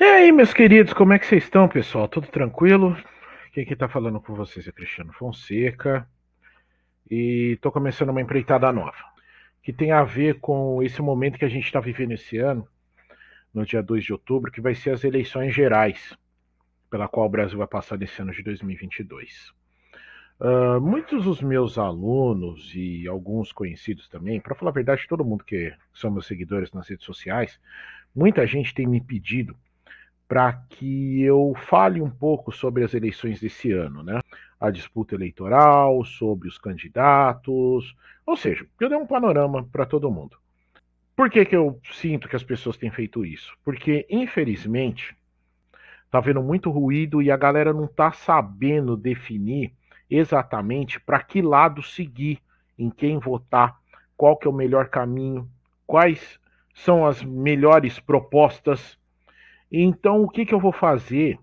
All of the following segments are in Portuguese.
E aí, meus queridos, como é que vocês estão, pessoal? Tudo tranquilo? Quem que tá falando com vocês é Cristiano Fonseca. E tô começando uma empreitada nova, que tem a ver com esse momento que a gente está vivendo esse ano, no dia 2 de outubro, que vai ser as eleições gerais, pela qual o Brasil vai passar nesse ano de 2022. Uh, muitos dos meus alunos e alguns conhecidos também, para falar a verdade, todo mundo que são meus seguidores nas redes sociais, muita gente tem me pedido para que eu fale um pouco sobre as eleições desse ano, né? A disputa eleitoral, sobre os candidatos, ou seja, eu dei um panorama para todo mundo. Por que, que eu sinto que as pessoas têm feito isso? Porque, infelizmente, tá havendo muito ruído e a galera não tá sabendo definir exatamente para que lado seguir, em quem votar, qual que é o melhor caminho, quais são as melhores propostas. Então, o que, que eu vou fazer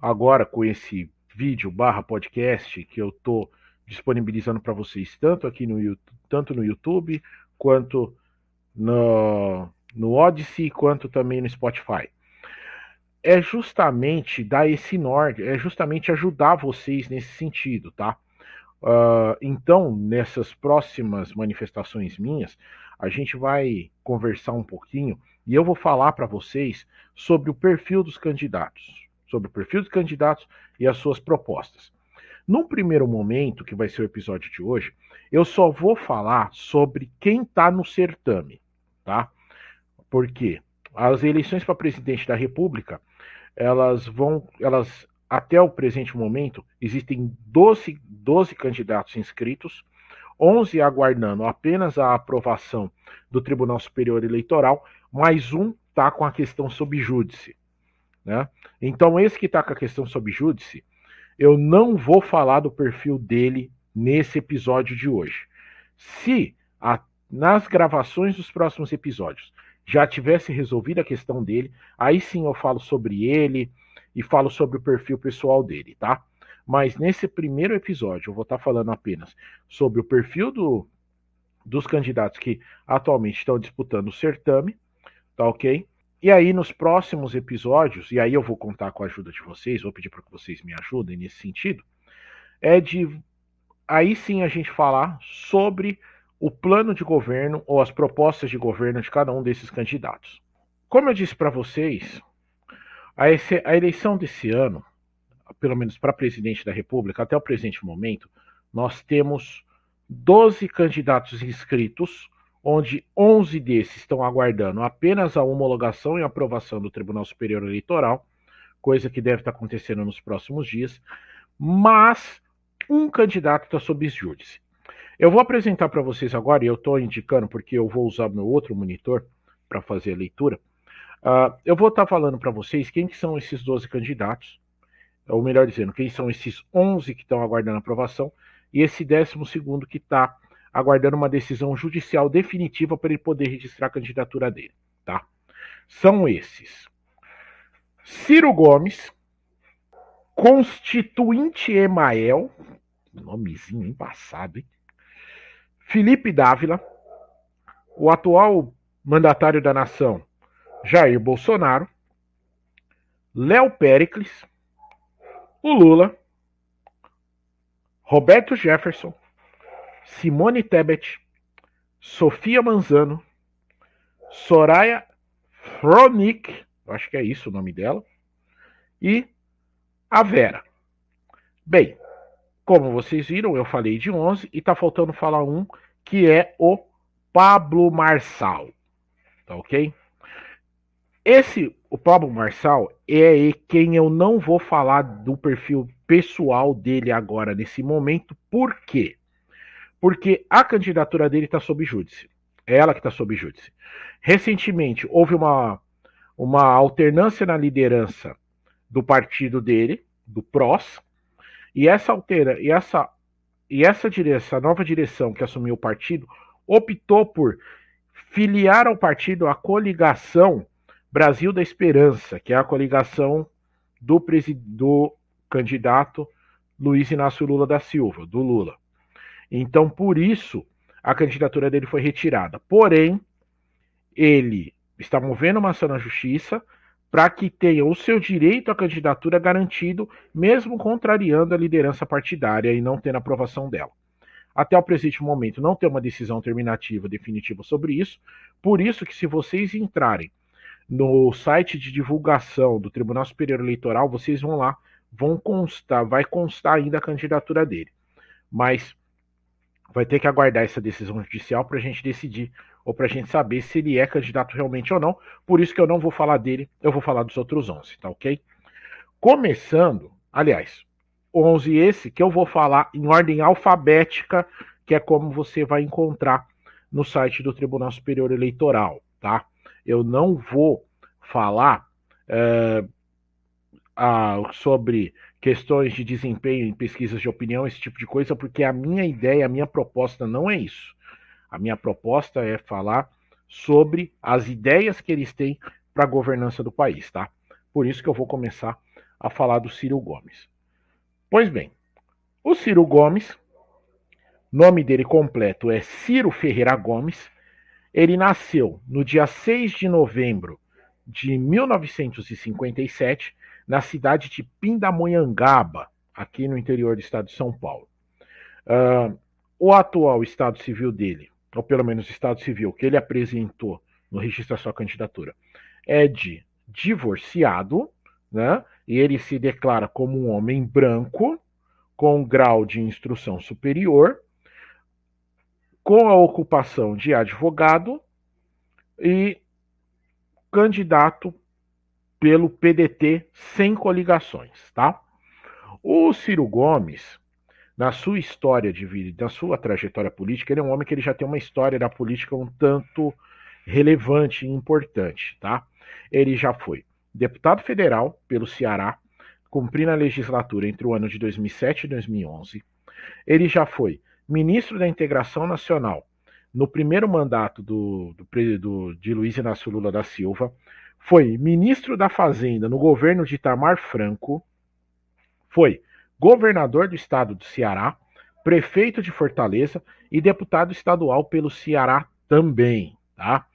agora com esse vídeo barra podcast que eu estou disponibilizando para vocês, tanto aqui no YouTube, tanto no YouTube, quanto no, no Odyssey, quanto também no Spotify é justamente dar esse norte, é justamente ajudar vocês nesse sentido, tá? Uh, então, nessas próximas manifestações minhas, a gente vai conversar um pouquinho e eu vou falar para vocês sobre o perfil dos candidatos, sobre o perfil dos candidatos e as suas propostas. Num primeiro momento, que vai ser o episódio de hoje, eu só vou falar sobre quem está no certame, tá? Porque as eleições para presidente da República elas vão, elas até o presente momento, existem 12, 12 candidatos inscritos, 11 aguardando apenas a aprovação do Tribunal Superior Eleitoral, mais um está com a questão sob júdice. Né? Então, esse que está com a questão sob júdice, eu não vou falar do perfil dele nesse episódio de hoje. Se a, nas gravações dos próximos episódios já tivesse resolvido a questão dele, aí sim eu falo sobre ele e falo sobre o perfil pessoal dele, tá? Mas nesse primeiro episódio eu vou estar tá falando apenas sobre o perfil do, dos candidatos que atualmente estão disputando o certame, tá ok? E aí nos próximos episódios, e aí eu vou contar com a ajuda de vocês, vou pedir para que vocês me ajudem nesse sentido, é de aí sim a gente falar sobre o plano de governo ou as propostas de governo de cada um desses candidatos. Como eu disse para vocês, a eleição desse ano, pelo menos para presidente da República, até o presente momento, nós temos 12 candidatos inscritos, onde 11 desses estão aguardando apenas a homologação e aprovação do Tribunal Superior Eleitoral, coisa que deve estar acontecendo nos próximos dias, mas um candidato está sob júdice. Eu vou apresentar para vocês agora, e eu estou indicando porque eu vou usar meu outro monitor para fazer a leitura. Uh, eu vou estar tá falando para vocês quem que são esses 12 candidatos, ou melhor dizendo, quem são esses 11 que estão aguardando aprovação, e esse 12 que está aguardando uma decisão judicial definitiva para ele poder registrar a candidatura dele. Tá? São esses: Ciro Gomes, Constituinte Emael, nomezinho embaçado, hein? Felipe Dávila, o atual mandatário da nação, Jair Bolsonaro, Léo Pericles, o Lula, Roberto Jefferson, Simone Tebet, Sofia Manzano, Soraya Fronick, acho que é isso o nome dela, e a Vera. Bem, como vocês viram, eu falei de 11 e tá faltando falar um que é o Pablo Marçal. Tá ok? Esse, o Pablo Marçal, é quem eu não vou falar do perfil pessoal dele agora nesse momento. Por quê? Porque a candidatura dele está sob júdice. É ela que está sob júdice. Recentemente houve uma, uma alternância na liderança do partido dele, do PROS, e essa altera, e essa e essa direção, a nova direção que assumiu o partido, optou por filiar ao partido a coligação Brasil da Esperança, que é a coligação do, do candidato Luiz Inácio Lula da Silva, do Lula. Então, por isso, a candidatura dele foi retirada. Porém, ele está movendo uma ação na justiça para que tenha o seu direito à candidatura garantido, mesmo contrariando a liderança partidária e não tendo aprovação dela. Até o presente momento não tem uma decisão terminativa definitiva sobre isso, por isso que se vocês entrarem no site de divulgação do Tribunal Superior Eleitoral, vocês vão lá, vão constar, vai constar ainda a candidatura dele. Mas vai ter que aguardar essa decisão judicial para a gente decidir ou para a gente saber se ele é candidato realmente ou não. Por isso que eu não vou falar dele, eu vou falar dos outros 11, tá ok? Começando, aliás, 11 esse que eu vou falar em ordem alfabética, que é como você vai encontrar no site do Tribunal Superior Eleitoral, tá? Eu não vou falar é, a, sobre questões de desempenho em pesquisas de opinião, esse tipo de coisa, porque a minha ideia, a minha proposta não é isso. A minha proposta é falar sobre as ideias que eles têm para a governança do país, tá? Por isso que eu vou começar a falar do Ciro Gomes. Pois bem, o Ciro Gomes, nome dele completo é Ciro Ferreira Gomes, ele nasceu no dia 6 de novembro de 1957, na cidade de Pindamonhangaba, aqui no interior do estado de São Paulo. Uh, o atual estado civil dele, ou pelo menos o estado civil que ele apresentou no registro da sua candidatura, é de divorciado, né? E ele se declara como um homem branco, com grau de instrução superior, com a ocupação de advogado e candidato pelo PDT sem coligações, tá? O Ciro Gomes, na sua história de vida, na sua trajetória política, ele é um homem que ele já tem uma história da política um tanto relevante e importante, tá? Ele já foi deputado federal pelo Ceará, cumprindo a legislatura entre o ano de 2007 e 2011. Ele já foi ministro da Integração Nacional no primeiro mandato do, do, do, de Luiz Inácio Lula da Silva, foi ministro da Fazenda no governo de Itamar Franco, foi governador do estado do Ceará, prefeito de Fortaleza e deputado estadual pelo Ceará também. Tá?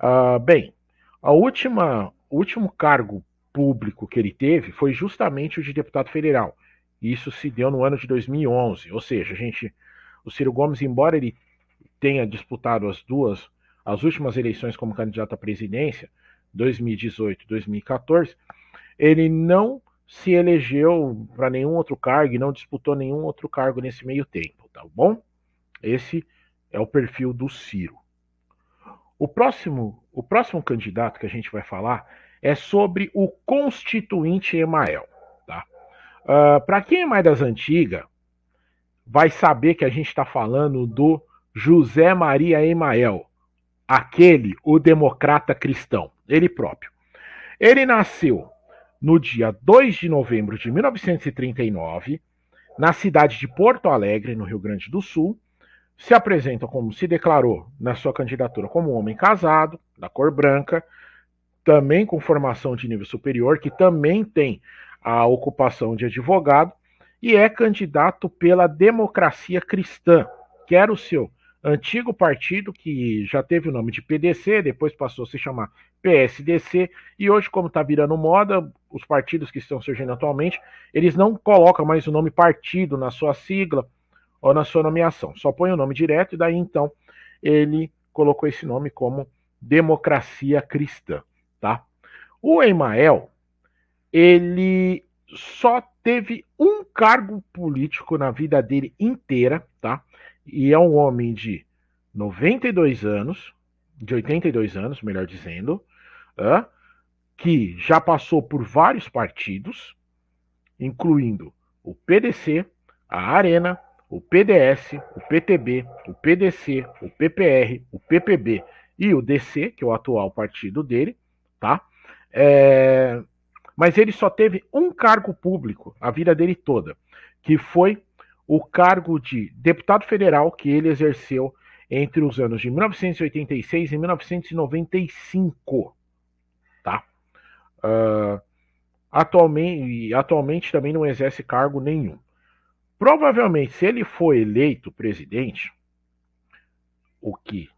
Uh, bem, a última, último cargo público que ele teve foi justamente o de deputado federal. Isso se deu no ano de 2011, ou seja, a gente, o Ciro Gomes, embora ele tenha disputado as duas, as últimas eleições como candidato à presidência, 2018 2014, ele não se elegeu para nenhum outro cargo e não disputou nenhum outro cargo nesse meio tempo, tá bom? Esse é o perfil do Ciro. O próximo, o próximo candidato que a gente vai falar é sobre o constituinte Emael. Tá? Uh, para quem é mais das antigas, vai saber que a gente está falando do José Maria Emael, aquele, o democrata cristão, ele próprio. Ele nasceu no dia 2 de novembro de 1939, na cidade de Porto Alegre, no Rio Grande do Sul. Se apresenta como se declarou na sua candidatura como homem casado, da cor branca, também com formação de nível superior, que também tem a ocupação de advogado, e é candidato pela democracia cristã, que era o seu antigo partido que já teve o nome de PDC, depois passou a se chamar PSDC, e hoje, como está virando moda, os partidos que estão surgindo atualmente, eles não colocam mais o nome partido na sua sigla ou na sua nomeação, só põe o nome direto, e daí então ele colocou esse nome como Democracia Cristã, tá? O Emael, ele só teve um cargo político na vida dele inteira, tá? e é um homem de 92 anos, de 82 anos, melhor dizendo, uh, que já passou por vários partidos, incluindo o PDC, a Arena, o PDS, o PTB, o PDC, o PPR, o PPB e o DC, que é o atual partido dele, tá? É... Mas ele só teve um cargo público a vida dele toda, que foi o cargo de deputado federal que ele exerceu entre os anos de 1986 e 1995. Tá? Uh, atualmente, atualmente também não exerce cargo nenhum. Provavelmente, se ele for eleito presidente, o que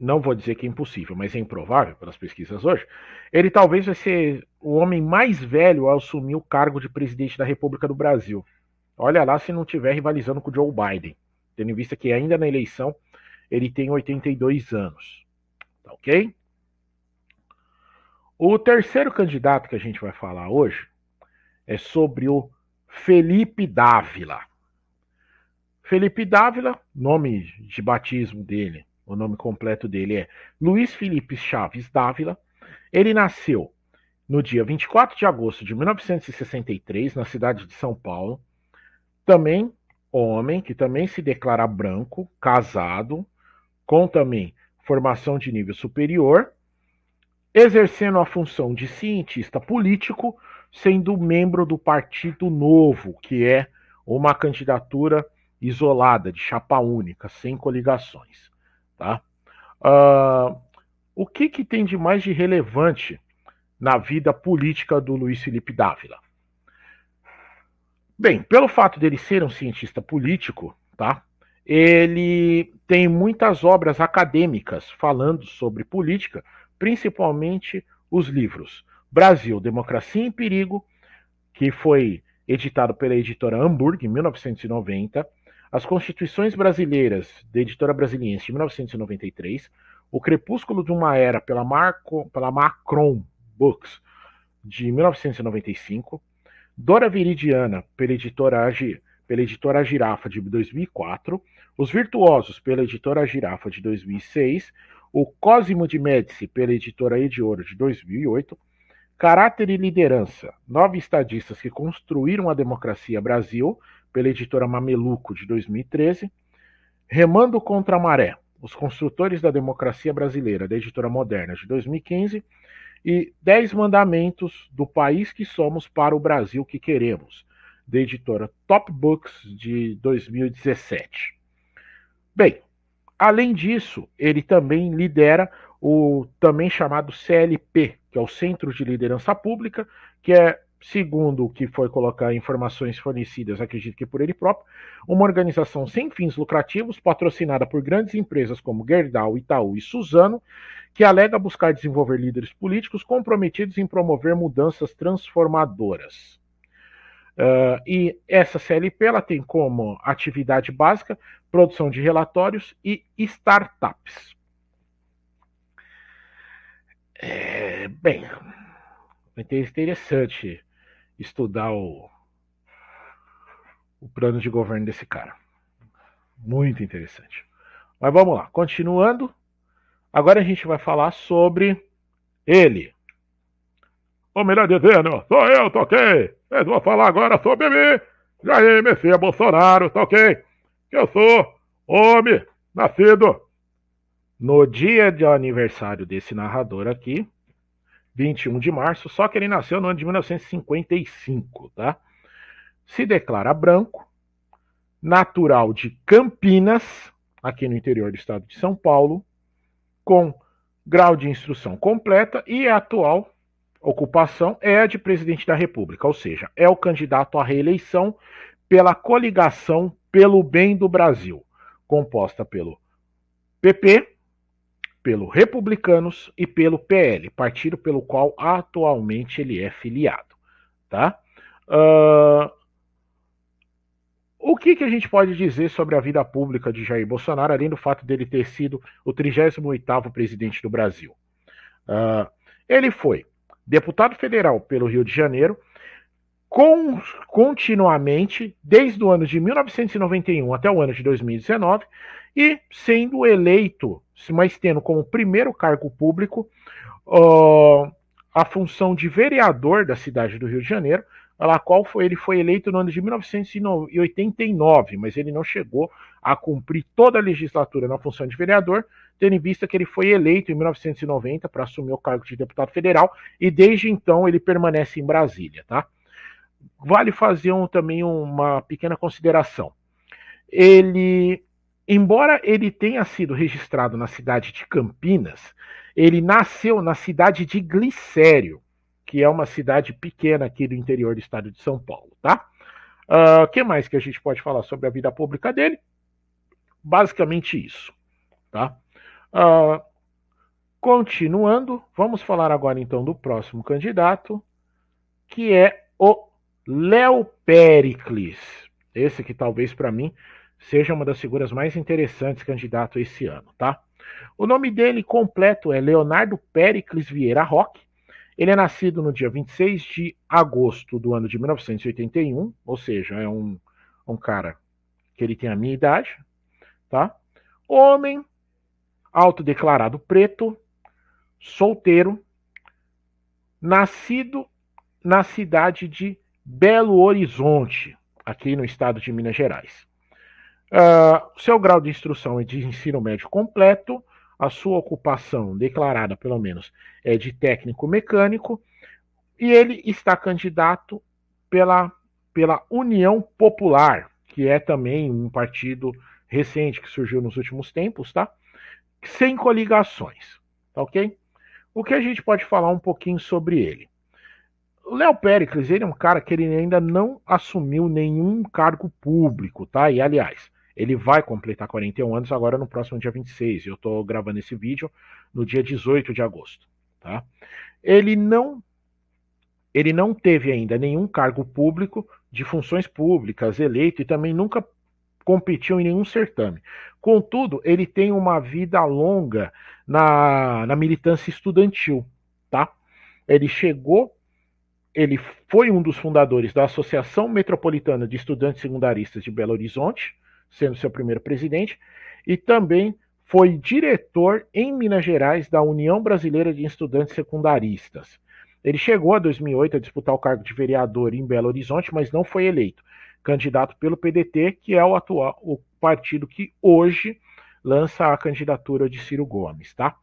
não vou dizer que é impossível, mas é improvável pelas pesquisas hoje, ele talvez vai ser o homem mais velho a assumir o cargo de presidente da República do Brasil. Olha lá se não estiver rivalizando com o Joe Biden, tendo em vista que ainda na eleição ele tem 82 anos. Tá ok? O terceiro candidato que a gente vai falar hoje é sobre o Felipe Dávila. Felipe Dávila, nome de batismo dele, o nome completo dele é Luiz Felipe Chaves Dávila. Ele nasceu no dia 24 de agosto de 1963, na cidade de São Paulo. Também homem, que também se declara branco, casado, com também formação de nível superior, exercendo a função de cientista político, sendo membro do Partido Novo, que é uma candidatura isolada, de chapa única, sem coligações. Tá? Uh, o que, que tem de mais de relevante na vida política do Luiz Felipe Dávila? Bem, pelo fato dele ser um cientista político, tá? Ele tem muitas obras acadêmicas falando sobre política, principalmente os livros Brasil, Democracia em Perigo, que foi editado pela editora Hamburg em 1990, As Constituições Brasileiras, da editora brasiliense de 1993, O Crepúsculo de uma Era pela, Marco, pela Macron Books de 1995, Dora Viridiana pela editora pela editora Girafa de 2004, Os Virtuosos pela editora Girafa de 2006, O Cosimo de Médici pela editora Ediouro de 2008, Caráter e Liderança, Nove Estadistas que Construíram a Democracia Brasil, pela editora Mameluco de 2013, Remando contra a Maré, Os Construtores da Democracia Brasileira, da editora Moderna de 2015, e Dez Mandamentos do País que Somos para o Brasil que Queremos, da editora Top Books de 2017. Bem, além disso, ele também lidera o também chamado CLP, que é o Centro de Liderança Pública, que é, segundo o que foi colocar informações fornecidas, acredito que por ele próprio, uma organização sem fins lucrativos, patrocinada por grandes empresas como Gerdau, Itaú e Suzano, que alega buscar desenvolver líderes políticos comprometidos em promover mudanças transformadoras. Uh, e essa CLP ela tem como atividade básica produção de relatórios e startups. É, bem, é interessante estudar o, o plano de governo desse cara. Muito interessante. Mas vamos lá, continuando. Agora a gente vai falar sobre ele. Ou melhor dizendo, sou eu, toquei. Mas vou falar agora sobre mim, Jair Messias Bolsonaro, tá ok? Que eu sou homem, nascido no dia de aniversário desse narrador aqui, 21 de março, só que ele nasceu no ano de 1955, tá? Se declara branco, natural de Campinas, aqui no interior do estado de São Paulo, com grau de instrução completa e é atual ocupação é a de presidente da República, ou seja, é o candidato à reeleição pela coligação pelo bem do Brasil, composta pelo PP, pelo Republicanos e pelo PL, partido pelo qual atualmente ele é filiado. Tá? Uh, o que, que a gente pode dizer sobre a vida pública de Jair Bolsonaro, além do fato dele ter sido o 38º presidente do Brasil? Uh, ele foi deputado federal pelo Rio de Janeiro, com, continuamente, desde o ano de 1991 até o ano de 2019, e sendo eleito, mas tendo como primeiro cargo público uh, a função de vereador da cidade do Rio de Janeiro, a qual foi, ele foi eleito no ano de 1989, mas ele não chegou a cumprir toda a legislatura na função de vereador, tendo em vista que ele foi eleito em 1990 para assumir o cargo de deputado federal e desde então ele permanece em Brasília, tá? Vale fazer um, também uma pequena consideração. Ele, embora ele tenha sido registrado na cidade de Campinas, ele nasceu na cidade de Glicério, que é uma cidade pequena aqui do interior do estado de São Paulo, tá? O uh, ah, que mais que a gente pode falar sobre a vida pública dele? Basicamente isso, tá? Uh, Continuando, vamos falar agora então do próximo candidato, que é o Léo Pericles. Esse que talvez para mim seja uma das figuras mais interessantes candidato esse ano, tá? O nome dele completo é Leonardo Pericles Vieira Roque. Ele é nascido no dia 26 de agosto do ano de 1981, ou seja, é um, um cara que ele tem a minha idade, tá? Homem, autodeclarado preto, solteiro, nascido na cidade de Belo Horizonte, aqui no estado de Minas Gerais. Uh, seu grau de instrução é de ensino médio completo, a sua ocupação, declarada pelo menos, é de técnico mecânico, e ele está candidato pela, pela União Popular, que é também um partido recente que surgiu nos últimos tempos, tá? Sem coligações, tá ok? O que a gente pode falar um pouquinho sobre ele? O Léo Pericles, ele é um cara que ele ainda não assumiu nenhum cargo público, tá? E aliás, ele vai completar 41 anos agora no próximo dia 26. Eu estou gravando esse vídeo no dia 18 de agosto, tá? Ele não ele não teve ainda nenhum cargo público de funções públicas eleito e também nunca competiu em nenhum certame. Contudo, ele tem uma vida longa na, na militância estudantil, tá? Ele chegou, ele foi um dos fundadores da Associação Metropolitana de Estudantes Secundaristas de Belo Horizonte, sendo seu primeiro presidente, e também foi diretor em Minas Gerais da União Brasileira de Estudantes Secundaristas. Ele chegou a 2008 a disputar o cargo de vereador em Belo Horizonte, mas não foi eleito candidato pelo PDT, que é o atual o partido que hoje lança a candidatura de Ciro Gomes, tá?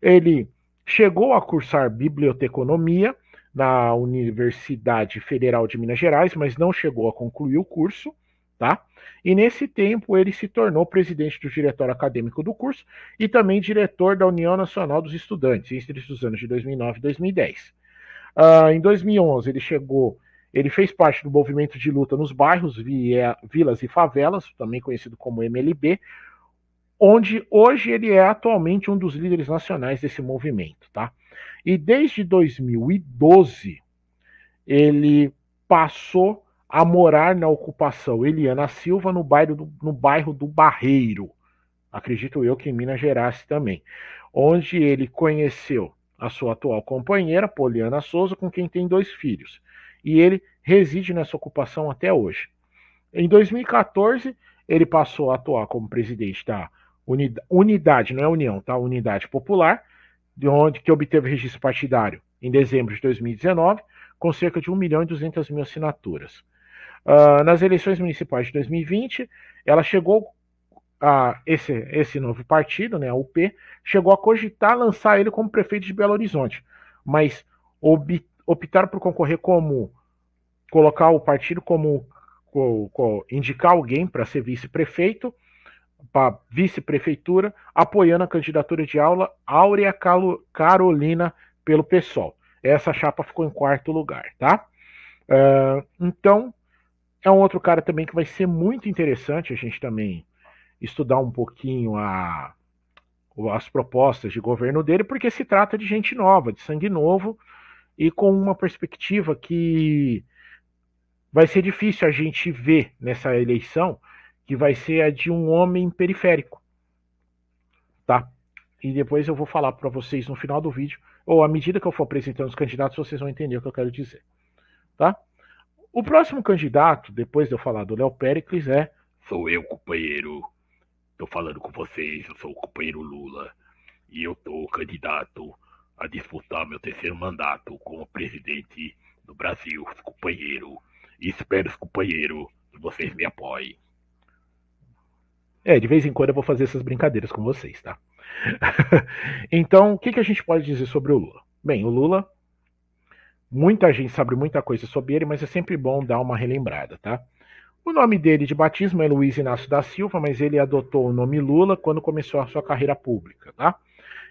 Ele chegou a cursar biblioteconomia na Universidade Federal de Minas Gerais, mas não chegou a concluir o curso, tá? E nesse tempo ele se tornou presidente do diretório acadêmico do curso e também diretor da União Nacional dos Estudantes entre os anos de 2009 e 2010. Uh, em 2011 ele chegou ele fez parte do movimento de luta nos bairros, via, vilas e favelas, também conhecido como MLB, onde hoje ele é atualmente um dos líderes nacionais desse movimento, tá? E desde 2012 ele passou a morar na ocupação Eliana Silva no bairro do, no bairro do Barreiro, acredito eu que em Minas Gerais também, onde ele conheceu a sua atual companheira, Poliana Souza, com quem tem dois filhos e ele reside nessa ocupação até hoje. Em 2014, ele passou a atuar como presidente da Unidade, não é União, tá? Unidade Popular, de onde que obteve registro partidário em dezembro de 2019, com cerca de 1 milhão e 200 mil assinaturas. Uh, nas eleições municipais de 2020, ela chegou a esse, esse novo partido, né, a UP, chegou a cogitar lançar ele como prefeito de Belo Horizonte, mas optaram por concorrer como colocar o partido como co, co, indicar alguém para ser vice-prefeito, para vice-prefeitura, apoiando a candidatura de aula Áurea Carolina pelo PSOL. Essa chapa ficou em quarto lugar, tá? Uh, então, é um outro cara também que vai ser muito interessante a gente também estudar um pouquinho a, as propostas de governo dele, porque se trata de gente nova, de sangue novo, e com uma perspectiva que vai ser difícil a gente ver nessa eleição, que vai ser a de um homem periférico. Tá? E depois eu vou falar para vocês no final do vídeo, ou à medida que eu for apresentando os candidatos, vocês vão entender o que eu quero dizer. Tá? O próximo candidato, depois de eu falar do Léo Pericles, é. Sou eu, companheiro. Tô falando com vocês, eu sou o companheiro Lula. E eu tô candidato a disputar meu terceiro mandato como presidente do Brasil, companheiro. E espero, companheiro, que vocês me apoiem. É, de vez em quando eu vou fazer essas brincadeiras com vocês, tá? então, o que, que a gente pode dizer sobre o Lula? Bem, o Lula, muita gente sabe muita coisa sobre ele, mas é sempre bom dar uma relembrada, tá? O nome dele de batismo é Luiz Inácio da Silva, mas ele adotou o nome Lula quando começou a sua carreira pública, tá?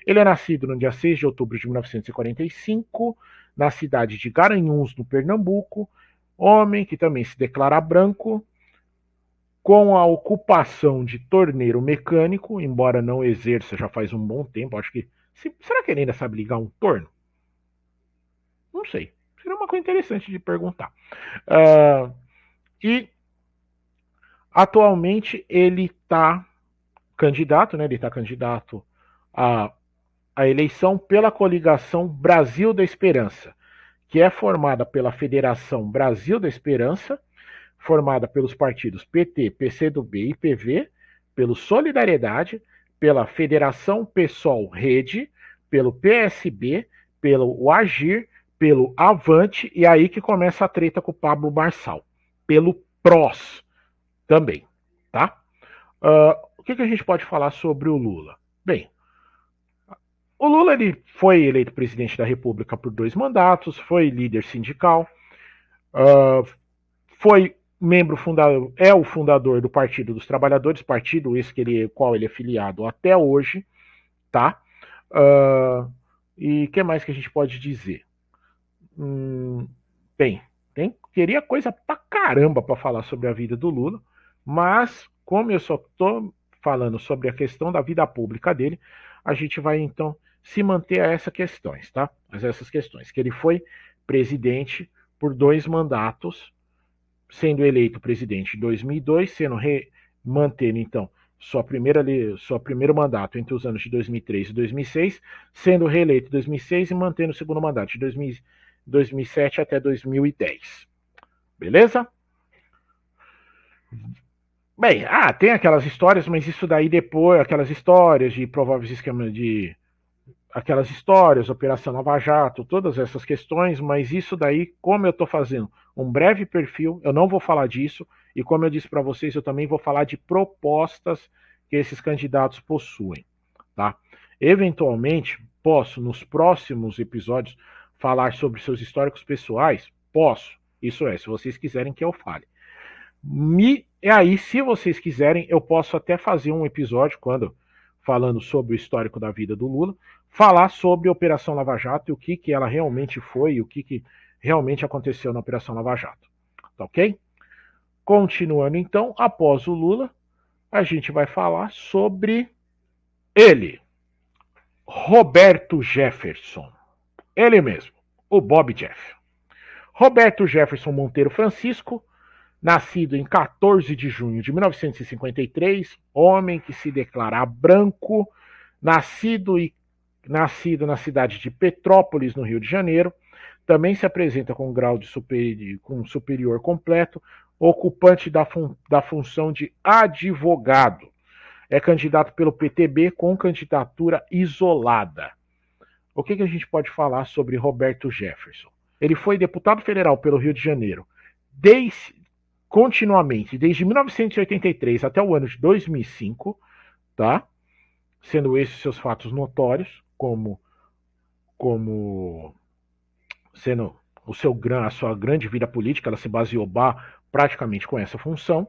Ele é nascido no dia 6 de outubro de 1945, na cidade de Garanhuns, no Pernambuco, homem que também se declara branco, com a ocupação de torneiro mecânico, embora não exerça já faz um bom tempo, acho que Se, será que ele ainda sabe ligar um torno? Não sei. Seria uma coisa interessante de perguntar. Uh, e atualmente ele está candidato, né? Ele está candidato à, eleição pela coligação Brasil da Esperança, que é formada pela Federação Brasil da Esperança, formada pelos partidos PT, PCdoB e PV, pelo Solidariedade, pela Federação PSOL Rede, pelo PSB, pelo Agir, pelo Avante, e aí que começa a treta com o Pablo Marçal, pelo PROS também, tá? Uh, o que, que a gente pode falar sobre o Lula? Bem, o Lula ele foi eleito presidente da República por dois mandatos, foi líder sindical, uh, foi membro fundador, é o fundador do Partido dos Trabalhadores, partido esse que ele, qual ele é filiado até hoje, tá? Uh, e o que mais que a gente pode dizer? Hum, bem, tem, coisa pra caramba para falar sobre a vida do Lula, mas como eu só tô falando sobre a questão da vida pública dele, a gente vai então se manter a essas questões, tá? Mas essas questões que ele foi presidente por dois mandatos sendo eleito presidente em 2002, sendo re, mantendo então sua primeira seu primeiro mandato entre os anos de 2003 e 2006, sendo reeleito em 2006 e mantendo o segundo mandato de 2000, 2007 até 2010. Beleza? Bem, ah, tem aquelas histórias, mas isso daí depois, aquelas histórias de prováveis esquemas de aquelas histórias, Operação Nova Jato, todas essas questões, mas isso daí, como eu estou fazendo um breve perfil, eu não vou falar disso, e como eu disse para vocês, eu também vou falar de propostas que esses candidatos possuem, tá? Eventualmente, posso, nos próximos episódios, falar sobre seus históricos pessoais? Posso, isso é, se vocês quiserem que eu fale. Me, e aí, se vocês quiserem, eu posso até fazer um episódio, quando falando sobre o histórico da vida do Lula, falar sobre a Operação Lava Jato e o que, que ela realmente foi e o que, que realmente aconteceu na Operação Lava Jato. Tá ok? Continuando então, após o Lula, a gente vai falar sobre ele, Roberto Jefferson. Ele mesmo, o Bob Jeff. Roberto Jefferson Monteiro Francisco, nascido em 14 de junho de 1953, homem que se declara branco, nascido e nascido na cidade de Petrópolis, no Rio de Janeiro, também se apresenta com grau de superior, com superior completo, ocupante da, fun, da função de advogado. É candidato pelo PTB com candidatura isolada. O que, que a gente pode falar sobre Roberto Jefferson? Ele foi deputado federal pelo Rio de Janeiro desde, continuamente, desde 1983 até o ano de 2005, tá? sendo esses seus fatos notórios como como sendo o seu a sua grande vida política, ela se baseou praticamente com essa função.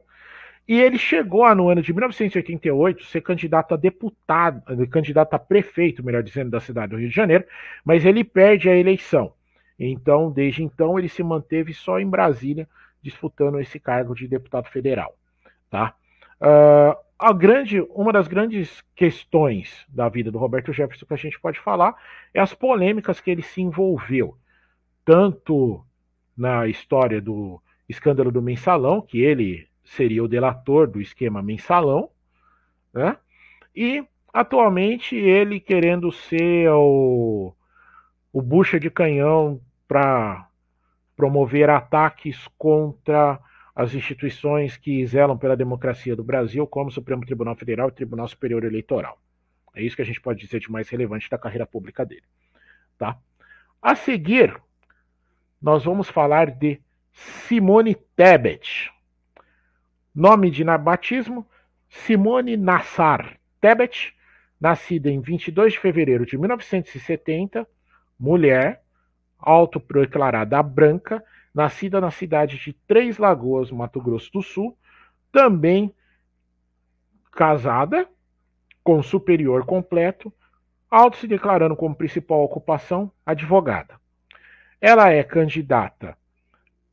E ele chegou no ano de 1988 ser candidato a deputado, candidato a prefeito, melhor dizendo, da cidade do Rio de Janeiro, mas ele perde a eleição. Então, desde então, ele se manteve só em Brasília, disputando esse cargo de deputado federal. Tá? Uh, a grande, uma das grandes questões da vida do Roberto Jefferson que a gente pode falar é as polêmicas que ele se envolveu, tanto na história do escândalo do mensalão, que ele seria o delator do esquema mensalão, né? E atualmente ele querendo ser o, o bucha de canhão para promover ataques contra as instituições que zelam pela democracia do Brasil, como o Supremo Tribunal Federal e Tribunal Superior Eleitoral. É isso que a gente pode dizer de mais relevante da carreira pública dele. Tá? A seguir, nós vamos falar de Simone Tebet. Nome de batismo: Simone Nassar Tebet, nascida em 22 de fevereiro de 1970, mulher, autoproclarada branca, nascida na cidade de Três Lagoas, Mato Grosso do Sul, também casada, com superior completo, auto se declarando como principal ocupação advogada. Ela é candidata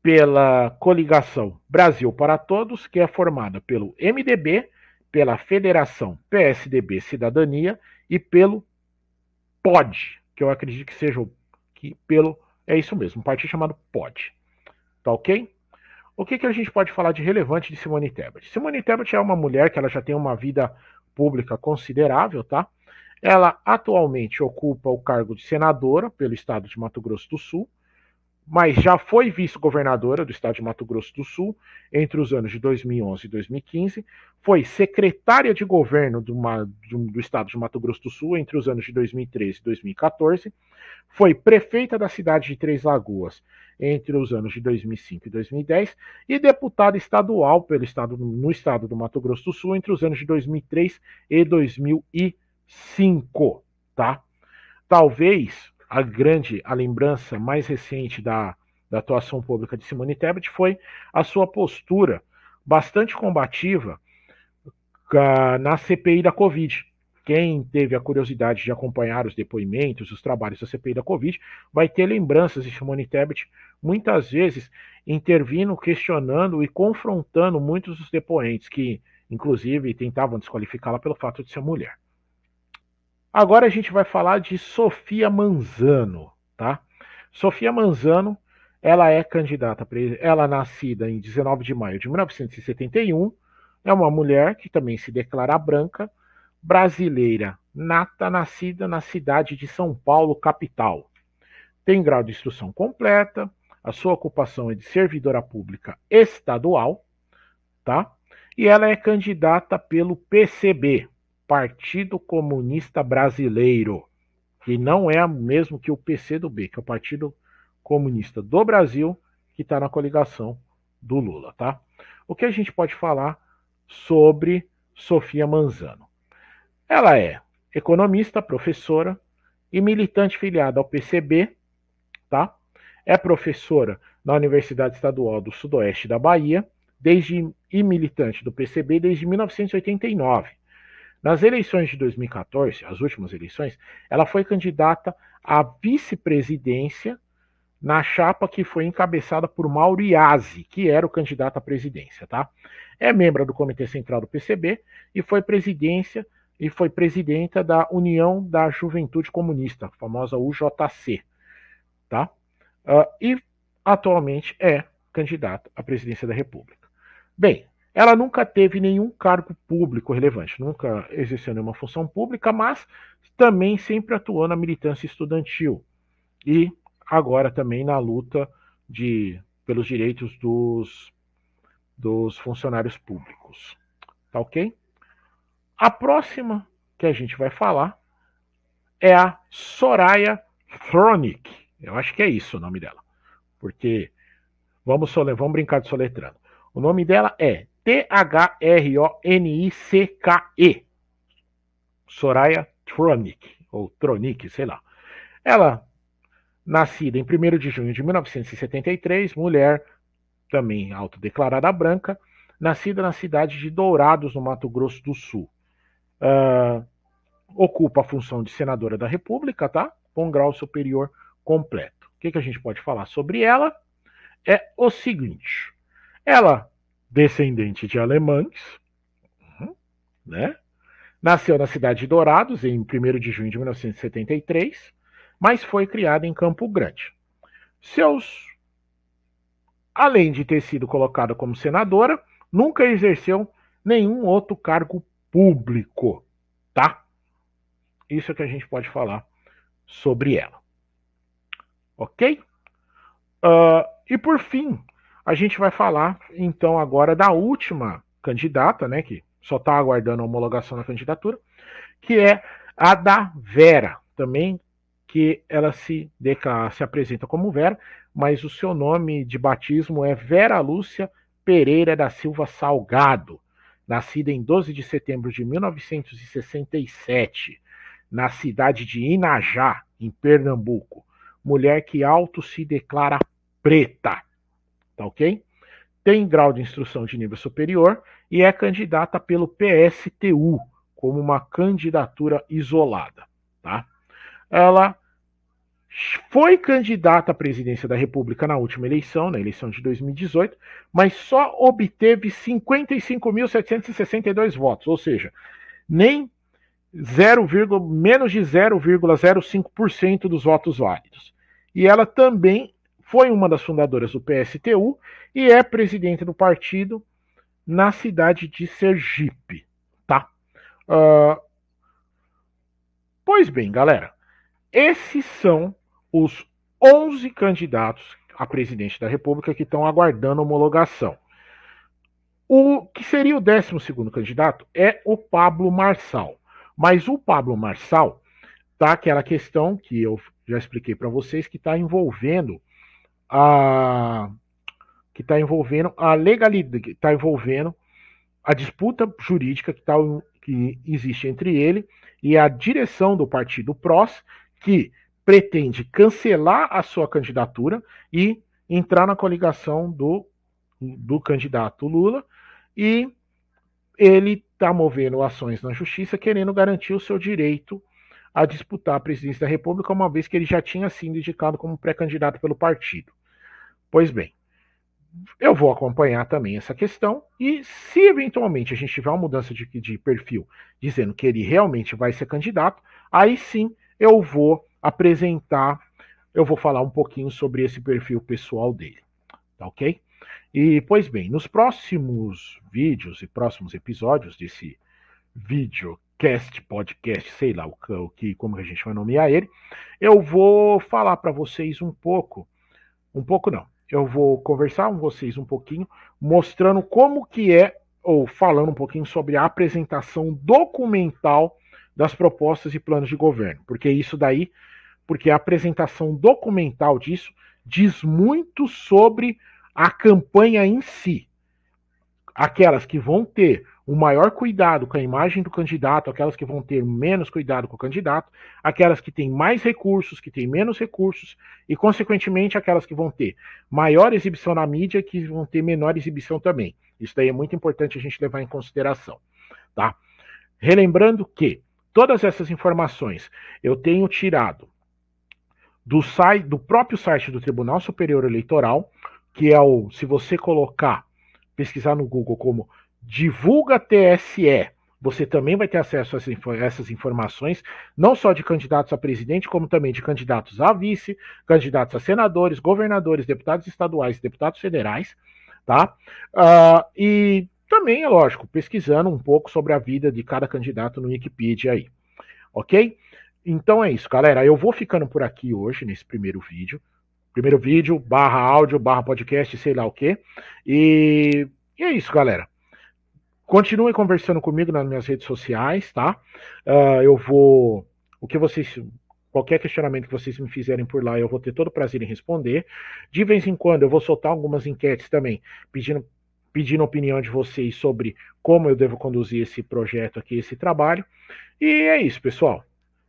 pela coligação Brasil para Todos, que é formada pelo MDB, pela Federação PSDB Cidadania e pelo POD, que eu acredito que seja o que pelo é isso mesmo, um partido chamado POD. Tá ok? O que, que a gente pode falar de relevante de Simone Tebet? Simone Tebet é uma mulher que ela já tem uma vida pública considerável, tá? Ela atualmente ocupa o cargo de senadora pelo estado de Mato Grosso do Sul, mas já foi vice-governadora do estado de Mato Grosso do Sul entre os anos de 2011 e 2015, foi secretária de governo do, do, estado de Mato Grosso do Sul entre os anos de 2013 e 2014, foi prefeita da cidade de Três Lagoas entre os anos de 2005 e 2010 e deputada estadual pelo estado, no estado do Mato Grosso do Sul entre os anos de 2003 e 2005. 5, tá? Talvez a grande, a lembrança mais recente da, da atuação pública de Simone Tebet foi a sua postura bastante combativa uh, na CPI da Covid. Quem teve a curiosidade de acompanhar os depoimentos, os trabalhos da CPI da Covid, vai ter lembranças de Simone Tebet muitas vezes intervindo, questionando e confrontando muitos dos depoentes que, inclusive, tentavam desqualificá-la pelo fato de ser mulher. Agora a gente vai falar de Sofia Manzano, tá? Sofia Manzano, ela é candidata, ela é nascida em 19 de maio de 1971, é uma mulher que também se declara branca, brasileira, nata, nascida na cidade de São Paulo, capital. Tem grau de instrução completa, a sua ocupação é de servidora pública estadual, tá? E ela é candidata pelo PCB, Partido Comunista Brasileiro, que não é o mesmo que o PCdoB, que é o Partido Comunista do Brasil, que está na coligação do Lula, tá? O que a gente pode falar sobre Sofia Manzano? Ela é economista, professora e militante filiada ao PCB, tá? É professora na Universidade Estadual do Sudoeste da Bahia, desde e militante do PCB desde 1989 nas eleições de 2014, as últimas eleições, ela foi candidata à vice-presidência na chapa que foi encabeçada por Mauro Iazzi, que era o candidato à presidência, tá? É membro do Comitê Central do PCB e foi presidência e foi presidenta da União da Juventude Comunista, famosa UJC, tá? Uh, e atualmente é candidata à presidência da República. Bem, ela nunca teve nenhum cargo público relevante, nunca exerceu nenhuma função pública, mas também sempre atuou na militância estudantil e agora também na luta de, pelos direitos dos, dos funcionários públicos. Tá ok? A próxima que a gente vai falar é a Soraya Thronic. Eu acho que é isso o nome dela. Porque vamos, vamos brincar de soletrando. O nome dela é T-H-R-O-N-I-C-K-E. Soraya Tronic, ou Tronic, sei lá. Ela, nascida em 1 de junho de 1973, mulher também autodeclarada branca, nascida na cidade de Dourados, no Mato Grosso do Sul. Uh, ocupa a função de senadora da República, tá? Com grau superior completo. O que, que a gente pode falar sobre ela? É o seguinte: ela descendente de alemães, uhum, né? Nasceu na cidade de Dourados em 1 de junho de 1973, mas foi criada em Campo Grande. Seus além de ter sido colocada como senadora, nunca exerceu nenhum outro cargo público, tá? Isso é que a gente pode falar sobre ela. Ok? Uh, e por fim, a gente vai falar então agora da última candidata, né, que só está aguardando a homologação da candidatura, que é a da Vera, também que ela se declara, se apresenta como Vera, mas o seu nome de batismo é Vera Lúcia Pereira da Silva Salgado, nascida em 12 de setembro de 1967, na cidade de Inajá, em Pernambuco. Mulher que auto se declara preta tá ok? Tem grau de instrução de nível superior e é candidata pelo PSTU como uma candidatura isolada, tá? Ela foi candidata à presidência da República na última eleição, na eleição de 2018, mas só obteve 55.762 votos, ou seja, nem 0, menos de 0,05% dos votos válidos. E ela também foi uma das fundadoras do PSTU e é presidente do partido na cidade de Sergipe, tá? Uh, pois bem, galera, esses são os 11 candidatos a presidente da República que estão aguardando homologação. O que seria o 12 candidato é o Pablo Marçal. Mas o Pablo Marçal tá aquela questão que eu já expliquei para vocês que está envolvendo a que está envolvendo a legalidade, está envolvendo a disputa jurídica que, tá, que existe entre ele e a direção do partido PROS, que pretende cancelar a sua candidatura e entrar na coligação do, do candidato Lula. E ele está movendo ações na justiça querendo garantir o seu direito a disputar a presidência da República, uma vez que ele já tinha sido indicado como pré-candidato pelo partido. Pois bem, eu vou acompanhar também essa questão e se eventualmente a gente tiver uma mudança de, de perfil dizendo que ele realmente vai ser candidato, aí sim eu vou apresentar, eu vou falar um pouquinho sobre esse perfil pessoal dele, tá ok? E, pois bem, nos próximos vídeos e próximos episódios desse videocast, podcast, sei lá o que como a gente vai nomear ele, eu vou falar para vocês um pouco, um pouco não, eu vou conversar com vocês um pouquinho, mostrando como que é, ou falando um pouquinho sobre a apresentação documental das propostas e planos de governo, porque isso daí porque a apresentação documental disso diz muito sobre a campanha em si. Aquelas que vão ter o maior cuidado com a imagem do candidato, aquelas que vão ter menos cuidado com o candidato, aquelas que têm mais recursos, que têm menos recursos, e, consequentemente, aquelas que vão ter maior exibição na mídia, que vão ter menor exibição também. Isso daí é muito importante a gente levar em consideração. Tá? Relembrando que todas essas informações eu tenho tirado do, site, do próprio site do Tribunal Superior Eleitoral, que é o, se você colocar, pesquisar no Google como divulga TSE, você também vai ter acesso a essas informações, não só de candidatos a presidente, como também de candidatos a vice, candidatos a senadores, governadores, deputados estaduais, deputados federais, tá? Uh, e também, é lógico, pesquisando um pouco sobre a vida de cada candidato no Wikipedia aí, ok? Então é isso, galera. Eu vou ficando por aqui hoje, nesse primeiro vídeo. Primeiro vídeo, barra áudio, barra podcast, sei lá o quê. E, e é isso, galera. Continuem conversando comigo nas minhas redes sociais, tá? Uh, eu vou. O que vocês. Qualquer questionamento que vocês me fizerem por lá, eu vou ter todo o prazer em responder. De vez em quando eu vou soltar algumas enquetes também, pedindo, pedindo opinião de vocês sobre como eu devo conduzir esse projeto aqui, esse trabalho. E é isso, pessoal.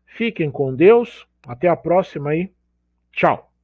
Fiquem com Deus. Até a próxima aí. Tchau.